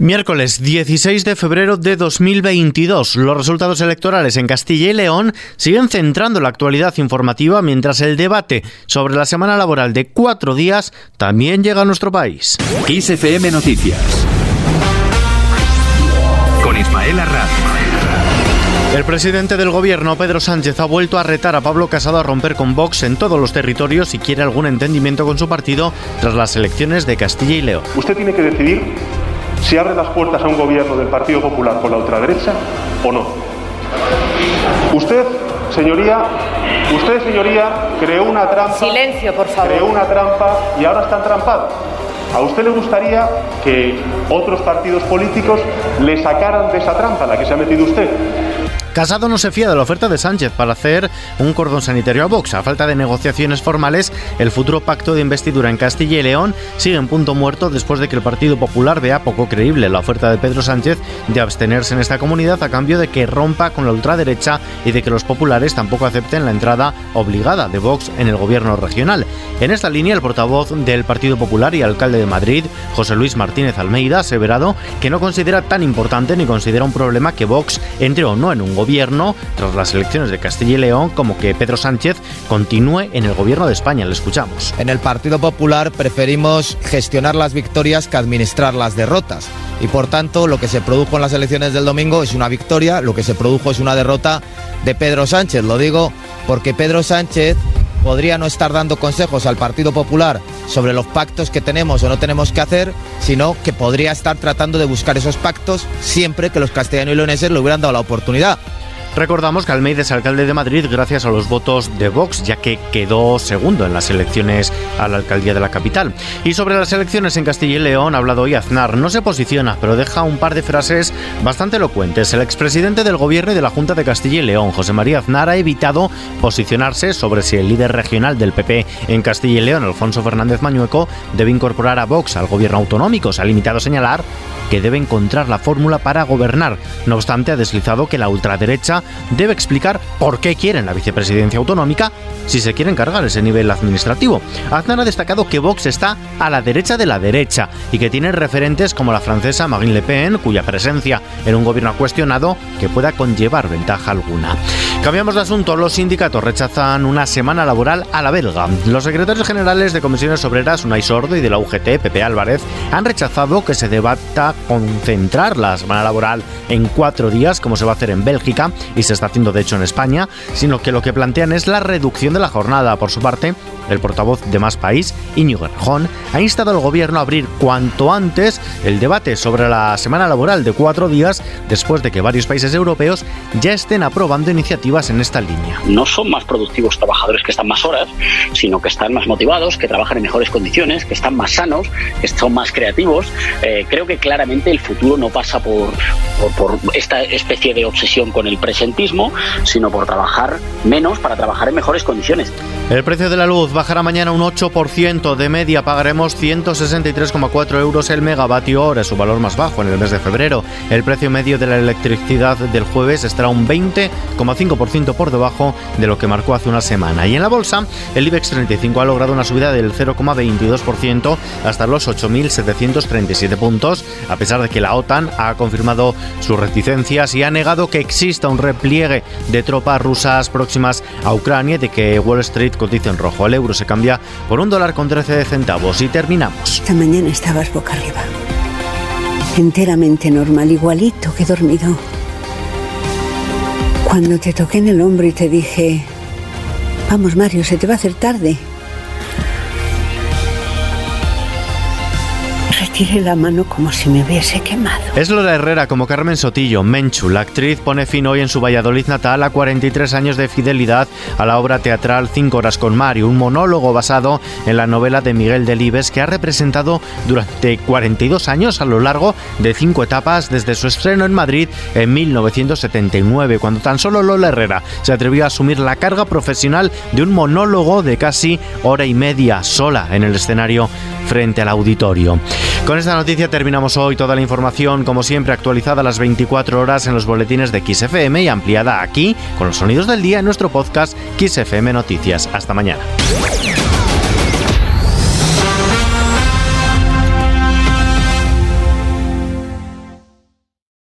Miércoles 16 de febrero de 2022. Los resultados electorales en Castilla y León siguen centrando la actualidad informativa mientras el debate sobre la semana laboral de cuatro días también llega a nuestro país. XFM Noticias. Con Ismael Arranz. El presidente del gobierno, Pedro Sánchez, ha vuelto a retar a Pablo Casado a romper con Vox en todos los territorios si quiere algún entendimiento con su partido tras las elecciones de Castilla y León. Usted tiene que decidir si abre las puertas a un gobierno del Partido Popular con la ultraderecha o no. Usted, señoría, usted, señoría, creó una trampa. Silencio, por favor. Creó una trampa y ahora está entrampado. ¿A usted le gustaría que otros partidos políticos le sacaran de esa trampa en la que se ha metido usted? Casado no se fía de la oferta de Sánchez para hacer un cordón sanitario a Vox. A falta de negociaciones formales, el futuro pacto de investidura en Castilla y León sigue en punto muerto después de que el Partido Popular vea poco creíble la oferta de Pedro Sánchez de abstenerse en esta comunidad a cambio de que rompa con la ultraderecha y de que los populares tampoco acepten la entrada obligada de Vox en el gobierno regional. En esta línea, el portavoz del Partido Popular y alcalde de Madrid, José Luis Martínez Almeida, ha aseverado que no considera tan importante ni considera un problema que Vox entre o no en un gobierno gobierno tras las elecciones de Castilla y León como que Pedro Sánchez continúe en el gobierno de España. Le escuchamos. En el Partido Popular preferimos gestionar las victorias que administrar las derrotas. Y por tanto, lo que se produjo en las elecciones del domingo es una victoria, lo que se produjo es una derrota de Pedro Sánchez. Lo digo porque Pedro Sánchez podría no estar dando consejos al Partido Popular sobre los pactos que tenemos o no tenemos que hacer, sino que podría estar tratando de buscar esos pactos siempre que los castellanos y leoneses le hubieran dado la oportunidad. Recordamos que Almeida es alcalde de Madrid gracias a los votos de Vox, ya que quedó segundo en las elecciones a la alcaldía de la capital. Y sobre las elecciones en Castilla y León ha hablado hoy Aznar. No se posiciona, pero deja un par de frases bastante elocuentes. El expresidente del gobierno y de la Junta de Castilla y León, José María Aznar, ha evitado posicionarse sobre si el líder regional del PP en Castilla y León, Alfonso Fernández Mañueco, debe incorporar a Vox al gobierno autonómico. Se ha limitado a señalar que debe encontrar la fórmula para gobernar. No obstante, ha deslizado que la ultraderecha debe explicar por qué quieren la vicepresidencia autonómica si se quieren cargar ese nivel administrativo. Aznar ha destacado que Vox está a la derecha de la derecha y que tiene referentes como la francesa Marine Le Pen, cuya presencia en un gobierno cuestionado que pueda conllevar ventaja alguna. Cambiamos de asunto. Los sindicatos rechazan una semana laboral a la belga. Los secretarios generales de comisiones obreras, Unai Sordo y de la UGT, Pepe Álvarez, han rechazado que se debata concentrar la semana laboral en cuatro días, como se va a hacer en Bélgica y se está haciendo de hecho en España, sino que lo que plantean es la reducción de la jornada. Por su parte, el portavoz de Más País, Íñigo Erjón, ha instado al gobierno a abrir cuanto antes el debate sobre la semana laboral de cuatro días después de que varios países europeos ya estén aprobando iniciativas en esta línea. No son más productivos trabajadores que están más horas, sino que están más motivados, que trabajan en mejores condiciones, que están más sanos, que son más creativos. Eh, creo que claramente el futuro no pasa por, por, por esta especie de obsesión con el presentismo, sino por trabajar menos para trabajar en mejores condiciones. El precio de la luz bajará mañana un 8%. De media pagaremos 163,4 euros el megavatio hora, su valor más bajo en el mes de febrero. El precio medio de la electricidad del jueves estará un 20,5% por debajo de lo que marcó hace una semana. Y en la bolsa, el IBEX 35 ha logrado una subida del 0,22% hasta los 8.737 puntos, a pesar de que la OTAN ha confirmado sus reticencias y ha negado que exista un repliegue de tropas rusas próximas a Ucrania y de que Wall Street cotiza en rojo. El euro se cambia por un dólar con 13 centavos y terminamos. Esta mañana estabas boca arriba. Enteramente normal, igualito que dormido. Cuando te toqué en el hombro y te dije, vamos Mario, se te va a hacer tarde. Retiré la mano como si me hubiese quemado. Es Lola Herrera como Carmen Sotillo, Menchu. La actriz pone fin hoy en su Valladolid natal a 43 años de fidelidad a la obra teatral Cinco horas con Mario, un monólogo basado en la novela de Miguel Delibes que ha representado durante 42 años a lo largo de cinco etapas desde su estreno en Madrid en 1979, cuando tan solo Lola Herrera se atrevió a asumir la carga profesional de un monólogo de casi hora y media sola en el escenario frente al auditorio. Con esta noticia terminamos hoy toda la información, como siempre, actualizada a las 24 horas en los boletines de XFM y ampliada aquí con los sonidos del día en nuestro podcast XFM Noticias. Hasta mañana.